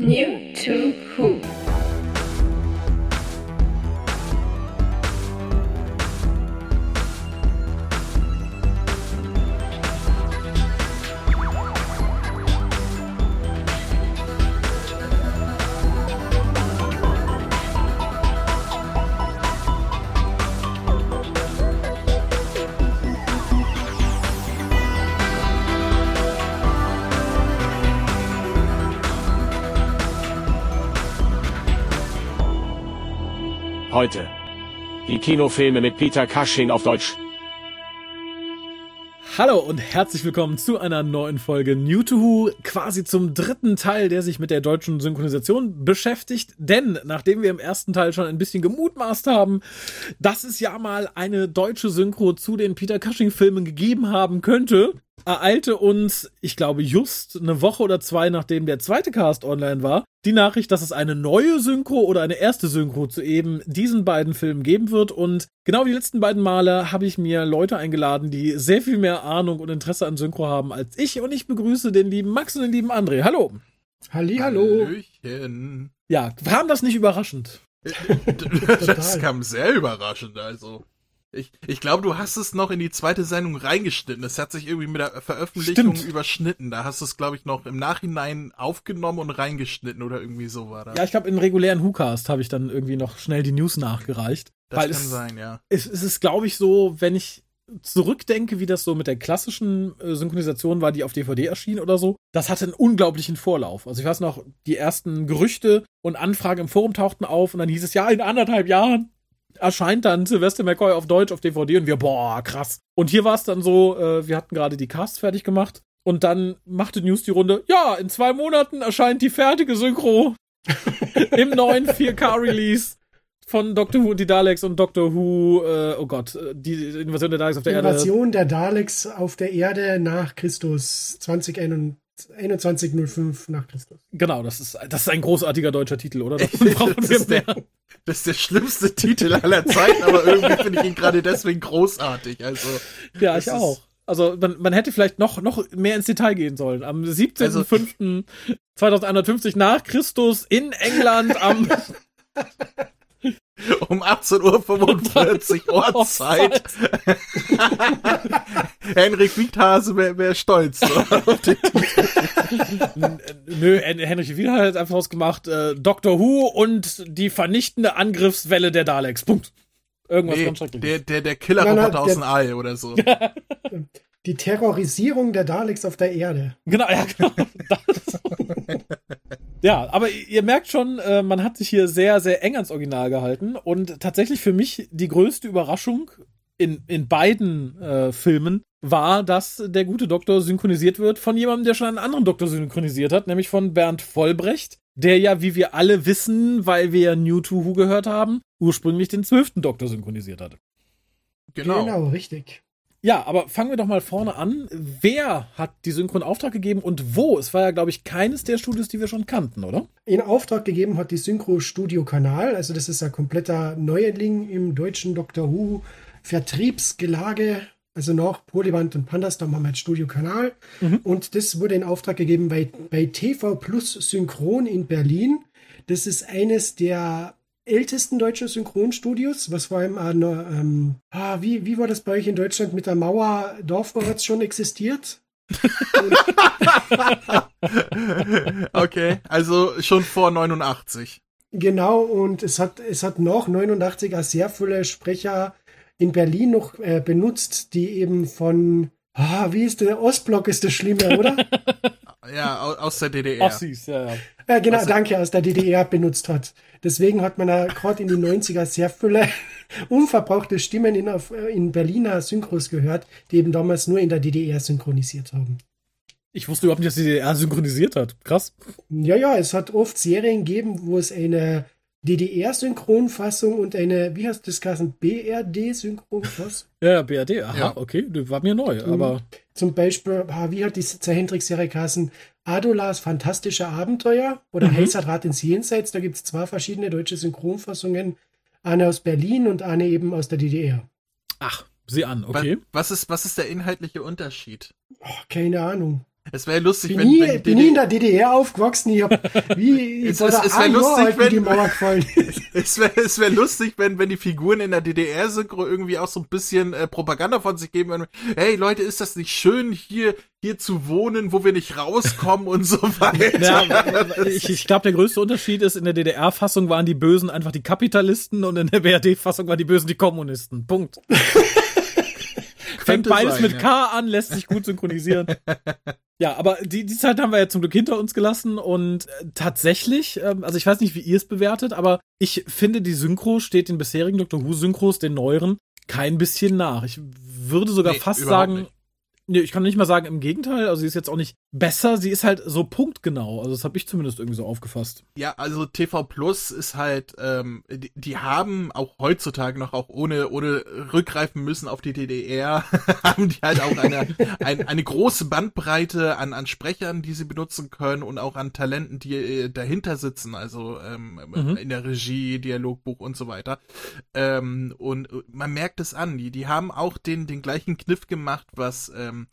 New to Who. Heute. Die Kinofilme mit Peter Cushing auf Deutsch. Hallo und herzlich willkommen zu einer neuen Folge New to Who, quasi zum dritten Teil, der sich mit der deutschen Synchronisation beschäftigt. Denn nachdem wir im ersten Teil schon ein bisschen gemutmaßt haben, dass es ja mal eine deutsche Synchro zu den Peter Cushing-Filmen gegeben haben könnte, ereilte uns, ich glaube, just eine Woche oder zwei, nachdem der zweite Cast online war, die Nachricht, dass es eine neue Synchro oder eine erste Synchro zu eben diesen beiden Filmen geben wird. Und genau wie die letzten beiden Male habe ich mir Leute eingeladen, die sehr viel mehr Ahnung und Interesse an Synchro haben als ich. Und ich begrüße den lieben Max und den lieben André. Hallo. Halli, hallo. Hallöchen. Ja, kam das nicht überraschend? das kam sehr überraschend, also. Ich, ich glaube, du hast es noch in die zweite Sendung reingeschnitten. Es hat sich irgendwie mit der Veröffentlichung Stimmt. überschnitten. Da hast du es, glaube ich, noch im Nachhinein aufgenommen und reingeschnitten oder irgendwie so war das. Ja, ich glaube, im regulären WhoCast habe ich dann irgendwie noch schnell die News nachgereicht. das kann es, sein, ja. es, es ist, glaube ich, so, wenn ich zurückdenke, wie das so mit der klassischen äh, Synchronisation war, die auf DVD erschien oder so, das hatte einen unglaublichen Vorlauf. Also ich weiß noch, die ersten Gerüchte und Anfragen im Forum tauchten auf und dann hieß es, ja, in anderthalb Jahren erscheint dann Sylvester McCoy auf Deutsch auf DVD und wir, boah, krass. Und hier war es dann so, äh, wir hatten gerade die Casts fertig gemacht und dann machte News die Runde, ja, in zwei Monaten erscheint die fertige Synchro im neuen 4K-Release von Doctor Who und die Daleks und Doctor Who, äh, oh Gott, äh, die Invasion der Daleks auf der Erde. Invasion der Daleks auf der Erde nach Christus 2021 nach Christus. Genau, das ist, das ist ein großartiger deutscher Titel, oder? Das Das brauchen wir ist, der, mehr. das ist der schlimmste Titel aller Zeiten, aber irgendwie finde ich ihn gerade deswegen großartig. Also, Ja, das ich auch. Also man, man hätte vielleicht noch, noch mehr ins Detail gehen sollen. Am Also- 17.05.2150 nach Christus in England am um 18.45 Uhr Ortszeit. Henrik Wiedhase wäre wär stolz. Nö, Hen- Henry Wieder hat einfach ausgemacht, äh, Doctor Who und die vernichtende Angriffswelle der Daleks. Punkt. Irgendwas nee, ganz schreckliches. der, der, der Killerroboter aus dem All oder so. Die Terrorisierung der Daleks auf der Erde. Genau, ja, genau. Das- ja, aber ihr merkt schon, äh, man hat sich hier sehr, sehr eng ans Original gehalten. Und tatsächlich für mich die größte Überraschung in, in beiden äh, Filmen war, dass der gute Doktor synchronisiert wird von jemandem, der schon einen anderen Doktor synchronisiert hat, nämlich von Bernd Vollbrecht, der ja, wie wir alle wissen, weil wir New to Who gehört haben, ursprünglich den zwölften Doktor synchronisiert hat. Genau. richtig. Ja, aber fangen wir doch mal vorne an. Wer hat die Synchron Auftrag gegeben und wo? Es war ja, glaube ich, keines der Studios, die wir schon kannten, oder? In Auftrag gegeben hat die Synchro Studio Kanal, also das ist ein kompletter Neuerling im deutschen Doctor Who Vertriebsgelage. Also nach Polyband und Pandastorm haben wir jetzt Studio Kanal. Und das wurde in Auftrag gegeben bei, bei TV Plus Synchron in Berlin. Das ist eines der ältesten deutschen Synchronstudios, was vor allem noch, ähm, ah, wie, wie war das bei euch in Deutschland mit der Mauer Dorfvorrats schon existiert? Okay, also schon vor 89. Genau, und es hat, es hat noch 89 auch sehr viele Sprecher in Berlin noch äh, benutzt, die eben von, ah, wie ist der Ostblock ist das Schlimme, oder? Ja, au- aus der DDR. süß, ja, ja. äh, genau, Was- danke, aus der DDR benutzt hat. Deswegen hat man ja gerade in den 90er sehr viele unverbrauchte Stimmen in, äh, in Berliner Synchros gehört, die eben damals nur in der DDR synchronisiert haben. Ich wusste überhaupt nicht, dass die DDR synchronisiert hat. Krass. Ja, ja, es hat oft Serien gegeben, wo es eine DDR-Synchronfassung und eine, wie heißt das Kassen, BRD-Synchronfassung? Ja, BRD. Aha, Ja. okay. Das war mir neu, aber Zum Beispiel, wie hat die Zeichentrickserie Kassen? Adolas fantastische Abenteuer oder Mhm. Heißer Draht ins Jenseits. Da gibt es zwei verschiedene deutsche Synchronfassungen. Eine aus Berlin und eine eben aus der DDR. ach, sieh an, okay. Was ist, was ist der inhaltliche Unterschied? Oh, keine Ahnung. Es wäre lustig, bin wenn, nie, wenn bin nie in der DDR aufgewachsen. Ich hab, wie, Es- ich es- es wär ein Jahr lustig, alt, wenn- die Mauer gefallen ist. Es wäre es wär lustig, wenn, wenn die Figuren in der DDR-Synchro irgendwie auch so ein bisschen äh, Propaganda von sich geben würden. Hey Leute, ist das nicht schön, hier, hier zu wohnen, wo wir nicht rauskommen und so weiter? Ja, ich, ich glaube, der größte Unterschied ist, in der DDR-Fassung waren die Bösen einfach die Kapitalisten und in der BRD-Fassung waren die Bösen die Kommunisten. Punkt. Fängt beides sein, mit ja. K an, lässt sich gut synchronisieren. ja, aber die, die Zeit haben wir ja zum Glück hinter uns gelassen und äh, tatsächlich, ähm, also ich weiß nicht, wie ihr es bewertet, aber ich finde, die Synchro steht den bisherigen Doctor Who-Synchros, den neueren, kein bisschen nach. Ich würde sogar Nee, fast sagen, nicht. Nee, ich kann nicht mal sagen, im Gegenteil. Also sie ist jetzt auch nicht besser, sie ist halt so punktgenau. Also das habe ich zumindest irgendwie so aufgefasst. Ja, also TV Plus ist halt, ähm, die, die haben auch heutzutage noch, auch ohne, ohne rückgreifen müssen auf die DDR, haben die halt auch eine, ein, eine große Bandbreite an, an Sprechern, die sie benutzen können und auch an Talenten, die äh, dahinter sitzen, also ähm, Mhm. in der Regie, Dialogbuch und so weiter. Ähm, und äh, man merkt es an, die, die haben auch den, den gleichen Kniff gemacht, was ähm,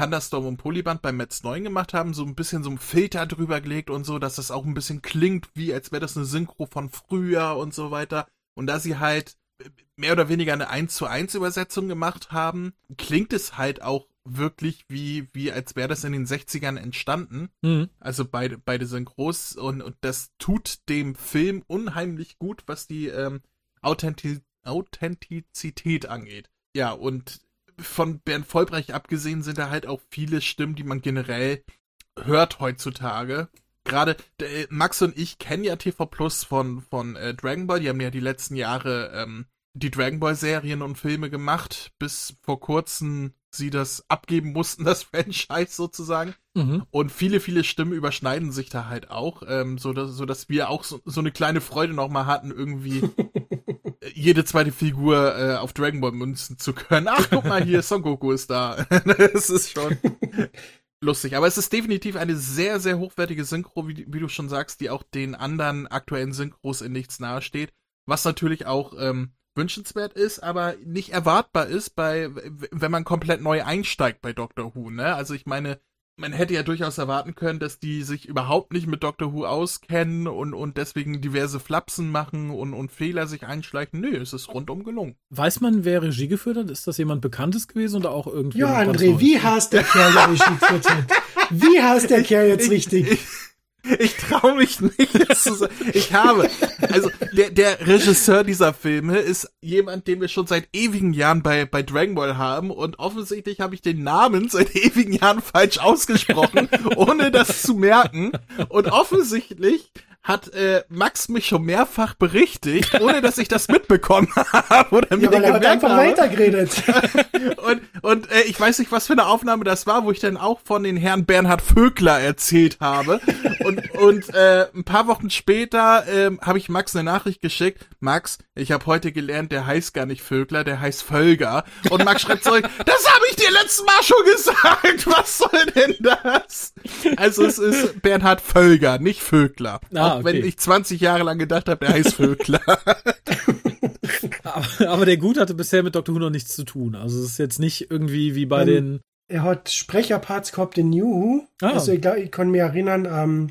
Pandastorm und Polyband bei Metz 9 gemacht haben, so ein bisschen so ein Filter drüber gelegt und so, dass das auch ein bisschen klingt, wie als wäre das eine Synchro von früher und so weiter. Und da sie halt mehr oder weniger eine 1 zu 1 Übersetzung gemacht haben, klingt es halt auch wirklich wie, wie als wäre das in den 60ern entstanden. Mhm. Also beide, beide Synchros und, und das tut dem Film unheimlich gut, was die ähm, Authentiz Authentizität angeht. Ja, und von Bernd Vollbrecht abgesehen sind da halt auch viele Stimmen, die man generell hört heutzutage. Gerade äh, Max und ich kennen ja TV Plus von, von äh, Dragon Ball. Die haben ja die letzten Jahre ähm, die Dragon Ball Serien und Filme gemacht, bis vor kurzem sie das abgeben mussten, das Franchise sozusagen. Mhm. Und viele, viele Stimmen überschneiden sich da halt auch, ähm, so, dass, so dass wir auch so, so eine kleine Freude nochmal hatten, irgendwie jede zweite Figur äh, auf Dragon Ball münzen zu können. Ach, guck mal hier, Son Goku ist da. das ist schon lustig. Aber es ist definitiv eine sehr, sehr hochwertige Synchro, wie, wie du schon sagst, die auch den anderen aktuellen Synchros in nichts nahesteht. Was natürlich auch ähm, wünschenswert ist, aber nicht erwartbar ist, bei wenn man komplett neu einsteigt bei Doctor Who. Ne? Also ich meine, man hätte ja durchaus erwarten können, dass die sich überhaupt nicht mit Doctor Who auskennen und, und deswegen diverse Flapsen machen und, und Fehler sich einschleichen. Nö, es ist rundum gelungen. Weiß man, wer Regie geführt hat? Ist das jemand Bekanntes gewesen oder auch irgendwie? Ja, André, wie heißt der Kerl, der Regie geführt hat? Wie heißt der Kerl jetzt richtig? Ich, ich traue mich nicht, das zu sagen. Ich habe, also der, der Regisseur dieser Filme ist jemand, den wir schon seit ewigen Jahren bei, bei Dragon Ball haben und offensichtlich habe ich den Namen seit ewigen Jahren falsch ausgesprochen, ohne das zu merken. Und offensichtlich hat äh, Max mich schon mehrfach berichtigt, ohne dass ich das mitbekommen habe oder mir Ja, weil er hat einfach habe. weitergeredet. Und, und äh, ich weiß nicht, was für eine Aufnahme das war, wo ich dann auch von den Herrn Bernhard Vögler erzählt habe. Und, und äh, ein paar Wochen später ähm, habe ich Max eine Nachricht geschickt. Max, ich habe heute gelernt, der heißt gar nicht Vögler, der heißt Völger. Und Max schreibt zurück, das habe ich dir letztes Mal schon gesagt. Was soll denn das? Also es ist Bernhard Völger, nicht Vögler. Ah, auch wenn okay. ich 20 Jahre lang gedacht habe, der heißt Vögler. Aber, aber der Gut hatte bisher mit Doctor Who noch nichts zu tun. Also es ist jetzt nicht irgendwie wie bei Ähm, den. Er hat Sprecherparts gehabt in New Who. Ah. Also ich, glaub, ich kann mich erinnern, ähm,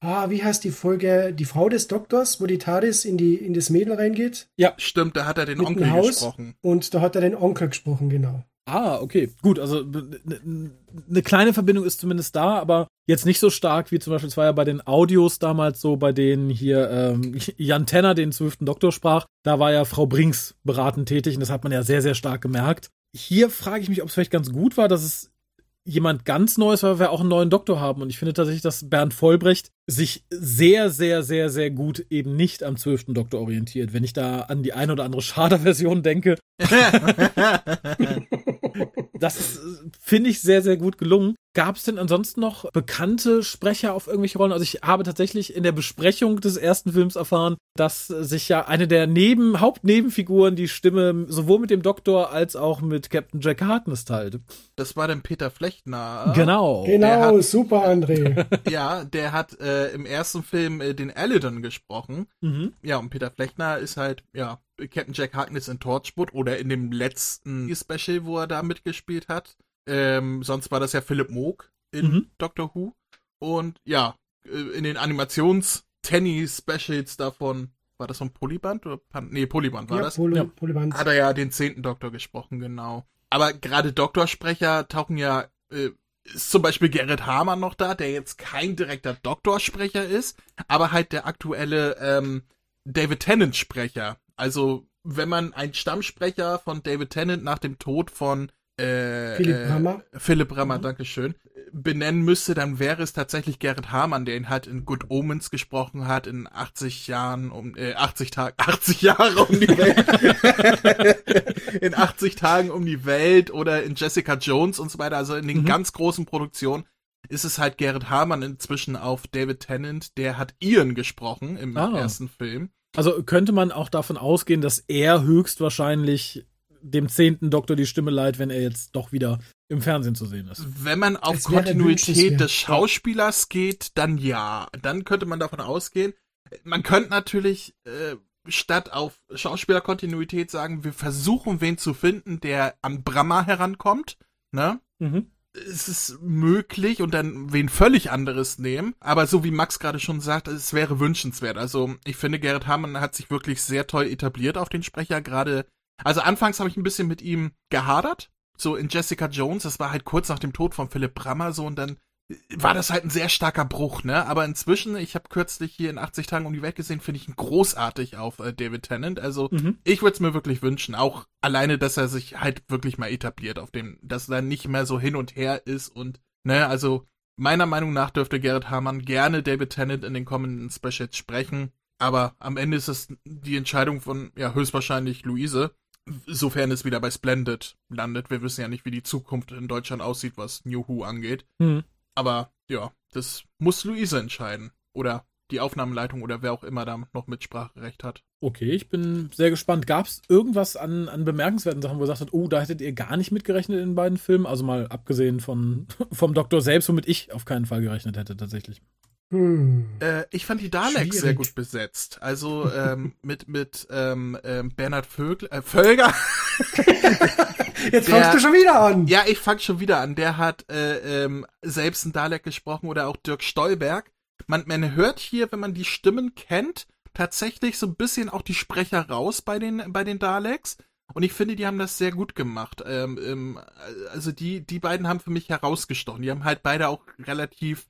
ah, wie heißt die Folge, die Frau des Doktors, wo die TARDIS in, die, in das Mädel reingeht Stimmt, da hat er den Onkel Haus? gesprochen. und da hat er den Onkel gesprochen, genau. Ah, okay. Gut, also eine kleine Verbindung ist zumindest da, aber jetzt nicht so stark wie zum Beispiel, es war ja bei den Audios damals so, bei denen hier ähm, Jan Tenner den zwölften Doktor sprach, da war ja Frau Brinks beratend tätig und das hat man ja sehr, sehr stark gemerkt. Hier frage ich mich, ob es vielleicht ganz gut war, dass es jemand ganz Neues, weil wir auch einen neuen Doktor haben. Und ich finde tatsächlich, dass Bernd Vollbrecht sich sehr, sehr, sehr, sehr gut eben nicht am zwölften Doktor orientiert. Wenn ich da an die eine oder andere Schader-Version denke, das äh, finde ich, sehr, sehr gut gelungen. Gab es denn ansonsten noch bekannte Sprecher auf irgendwelche Rollen? Also ich habe tatsächlich in der Besprechung des ersten Films erfahren, dass sich ja eine der Neben Hauptnebenfiguren die Stimme sowohl mit dem Doktor als auch mit Captain Jack Harkness teilte. Das war dann Peter Flechtner. Genau. Der Genau, hat- super, André. Ja, der hat äh, im ersten Film äh, den Aladon gesprochen. Mhm. Ja, und Peter Flechtner ist halt, ja, Captain Jack Harkness in Torchwood oder in dem letzten Special, wo er da mitgespielt hat. Ähm, sonst war das ja Philipp Moog. in Mhm. Doctor Who. Und ja, äh, in den Animations-Tenny-Specials davon, war das von Polyband oder Pan nee, Polyband war ja, das? Poly Ja. Polyband. Hat er ja den zehnten Doktor gesprochen, genau. Aber gerade Doktorsprecher tauchen ja, äh, ist zum Beispiel Gerrit Hamann noch da, der jetzt kein direkter Doktorsprecher ist, aber halt der aktuelle ähm, David Tennant-Sprecher. Also, wenn man einen Stammsprecher von David Tennant nach dem Tod von äh, Philipp äh, Brammer. Philipp Brammer, Mhm. Dankeschön, benennen müsste, dann wäre es tatsächlich Gerrit Hamann, der ihn halt in Good Omens gesprochen hat, in 80 Jahren um, äh, 80 Tage, 80 Jahre um die Welt, in 80 Tagen um die Welt oder in Jessica Jones und so weiter, also in den Mhm. ganz großen Produktionen ist es halt Gerrit Hamann inzwischen auf David Tennant, der hat Ian gesprochen im Ah. ersten Film. Also könnte man auch davon ausgehen, dass er höchstwahrscheinlich dem zehnten Doktor die Stimme leiht, wenn er jetzt doch wieder im Fernsehen zu sehen ist. Wenn man auf Es Kontinuität des Schauspielers geht, dann ja. Dann könnte man davon ausgehen. Man könnte natürlich äh, statt auf Schauspielerkontinuität sagen, wir versuchen wen zu finden, der an Brammer herankommt. Ne? Mhm. Es ist möglich und dann wen völlig anderes nehmen. Aber so wie Max gerade schon sagt, es wäre wünschenswert. Also ich finde, Gerrit Hamann hat sich wirklich sehr toll etabliert auf den Sprecher. Gerade, also anfangs habe ich ein bisschen mit ihm gehadert. So in Jessica Jones, das war halt kurz nach dem Tod von Philipp Brammer so und dann war das halt ein sehr starker Bruch, ne? Aber inzwischen, ich habe kürzlich hier in 80 Tagen um die Welt gesehen, finde ich ihn großartig auf äh, David Tennant. Also Mhm. ich würde es mir wirklich wünschen, auch alleine, dass er sich halt wirklich mal etabliert auf dem, dass er nicht mehr so hin und her ist und, ne, also meiner Meinung nach dürfte Gerrit Hamann gerne David Tennant in den kommenden Specials sprechen, aber am Ende ist es die Entscheidung von, ja, höchstwahrscheinlich Luise, sofern es wieder bei Splendid landet. Wir wissen ja nicht, wie die Zukunft in Deutschland aussieht, was New Who angeht. Mhm. Aber ja, das muss Luise entscheiden. Oder die Aufnahmeleitung oder wer auch immer da noch Mitspracherecht hat. Okay, ich bin sehr gespannt. Gab es irgendwas an, an bemerkenswerten Sachen, wo ihr sagt, oh, da hättet ihr gar nicht mitgerechnet in den beiden Filmen? Also mal abgesehen von, vom Doktor selbst, womit ich auf keinen Fall gerechnet hätte, tatsächlich. Hm. Äh, ich fand die Daleks sehr Schwierig. gut besetzt. Also ähm, mit, mit ähm, ähm, Bernhard Vögel, äh, Völger. Jetzt Der- fangst du schon wieder an. Ja, ich fang schon wieder an. Der hat äh, ähm, selbst einen Dalek gesprochen oder auch Dirk Stolberg. Man, man hört hier, wenn man die Stimmen kennt, tatsächlich so ein bisschen auch die Sprecher raus bei den, bei den Daleks. Und ich finde, die haben das sehr gut gemacht. Ähm, ähm, also die, die beiden haben für mich herausgestochen. Die haben halt beide auch relativ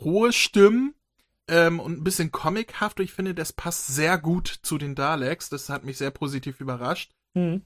hohe Stimmen ähm, und ein bisschen comichaft. Und ich finde, das passt sehr gut zu den Daleks. Das hat mich sehr positiv überrascht.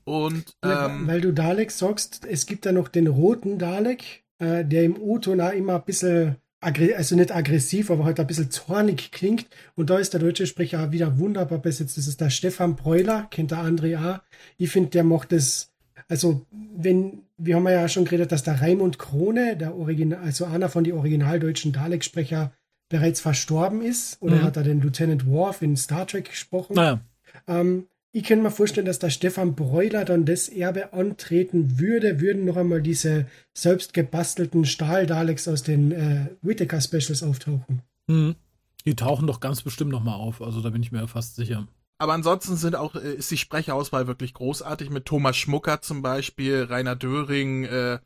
Und Ja, ähm, weil du Dalek sagst, es gibt da noch den roten Dalek, äh, der im O-Ton auch immer ein bisschen, also nicht aggressiv, aber halt ein bisschen zornig klingt. Und da ist der deutsche Sprecher auch wieder wunderbar besetzt. Das ist der Stefan Breuler, kennt der André auch. Ich finde, der macht das, also wenn, wir haben ja schon geredet, dass der Raimund Krone, der Original, also einer von den originaldeutschen Dalek-Sprecher, bereits verstorben ist. Oder Mhm. hat er den Lieutenant Worf in Star Trek gesprochen? Naja, Ähm, ich kann mir vorstellen, dass der Stefan Breuler dann das Erbe antreten würde, würden noch einmal diese selbst gebastelten Stahl-Daleks aus den äh, Whittaker-Specials auftauchen. hm. die tauchen doch ganz bestimmt nochmal auf. Also da bin ich mir fast sicher. Aber ansonsten sind auch, äh, ist die Sprecherauswahl wirklich großartig mit Thomas Schmucker zum Beispiel, Rainer Döring, äh,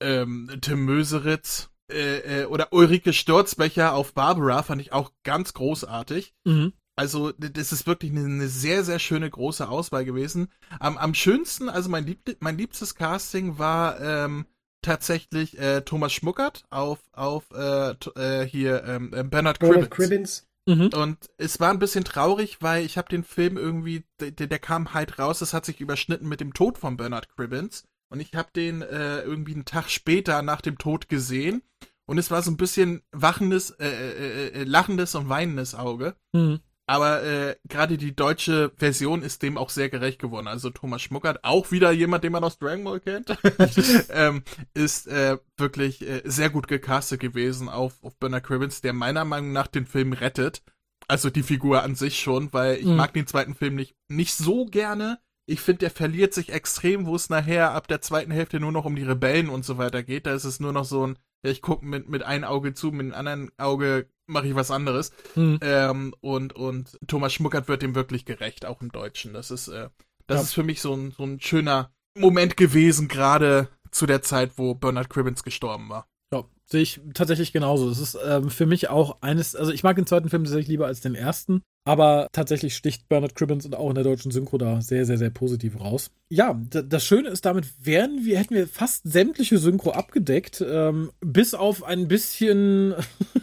ähm, Tim Möseritz äh, äh, oder Ulrike Sturzbecher auf Barbara fand ich auch ganz großartig. Mhm. Also das ist wirklich eine, eine sehr, sehr schöne große Auswahl gewesen. Am, am schönsten, also mein, lieb, mein liebstes Casting war ähm, tatsächlich äh, Thomas Schmuckert auf, auf äh, äh, hier ähm, äh, Bernard Ronald Cribbins. Mhm. Und es war ein bisschen traurig, weil ich habe den Film irgendwie, der, der kam halt raus, es hat sich überschnitten mit dem Tod von Bernard Cribbins. Und ich habe den äh, irgendwie einen Tag später nach dem Tod gesehen. Und es war so ein bisschen wachendes, äh, äh, äh, lachendes und weinendes Auge. Mhm. Aber äh, gerade die deutsche Version ist dem auch sehr gerecht geworden. Also Thomas Schmuckert, auch wieder jemand, den man aus Dragon Ball kennt, ähm, ist äh, wirklich äh, sehr gut gecastet gewesen auf, auf Bernard Cribbins, der meiner Meinung nach den Film rettet. Also die Figur an sich schon, weil ich Mhm. mag den zweiten Film nicht, nicht so gerne. Ich finde, der verliert sich extrem, wo es nachher ab der zweiten Hälfte nur noch um die Rebellen und so weiter geht. Da ist es nur noch so ein, ja, ich gucke mit, mit einem Auge zu, mit dem anderen Auge mache ich was anderes. Mhm. Ähm, und, und Thomas Schmuckert wird dem wirklich gerecht, auch im Deutschen. Das ist, äh, das Ja. ist für mich so ein, so ein schöner Moment gewesen, gerade zu der Zeit, wo Bernard Cribbins gestorben war. Ja, sehe ich tatsächlich genauso. Es ist ähm, für mich auch eines, also ich mag den zweiten Film tatsächlich lieber als den ersten. Aber tatsächlich sticht Bernard Cribbins und auch in der deutschen Synchro da sehr, sehr, sehr positiv raus. Ja, das Schöne ist, damit wären wir, hätten wir fast sämtliche Synchro abgedeckt, ähm, bis auf ein bisschen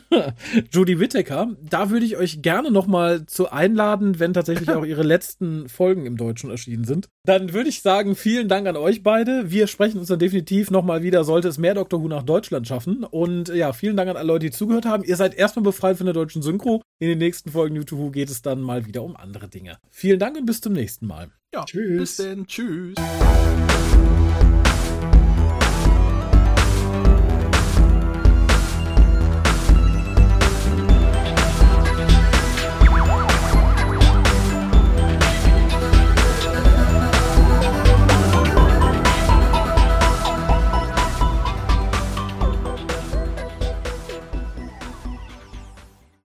Judy Whittaker. Da würde ich euch gerne nochmal zu einladen, wenn tatsächlich auch ihre letzten Folgen im Deutschen erschienen sind. Dann würde ich sagen, vielen Dank an euch beide. Wir sprechen uns dann definitiv nochmal wieder, sollte es mehr Doctor Who nach Deutschland schaffen. Und ja, vielen Dank an alle Leute, die zugehört haben. Ihr seid erstmal befreit von der deutschen Synchro. In den nächsten Folgen to Who geht es dann mal wieder um andere Dinge. Vielen Dank und bis zum nächsten Mal. Ja, Tschüss. bis dann. Tschüss.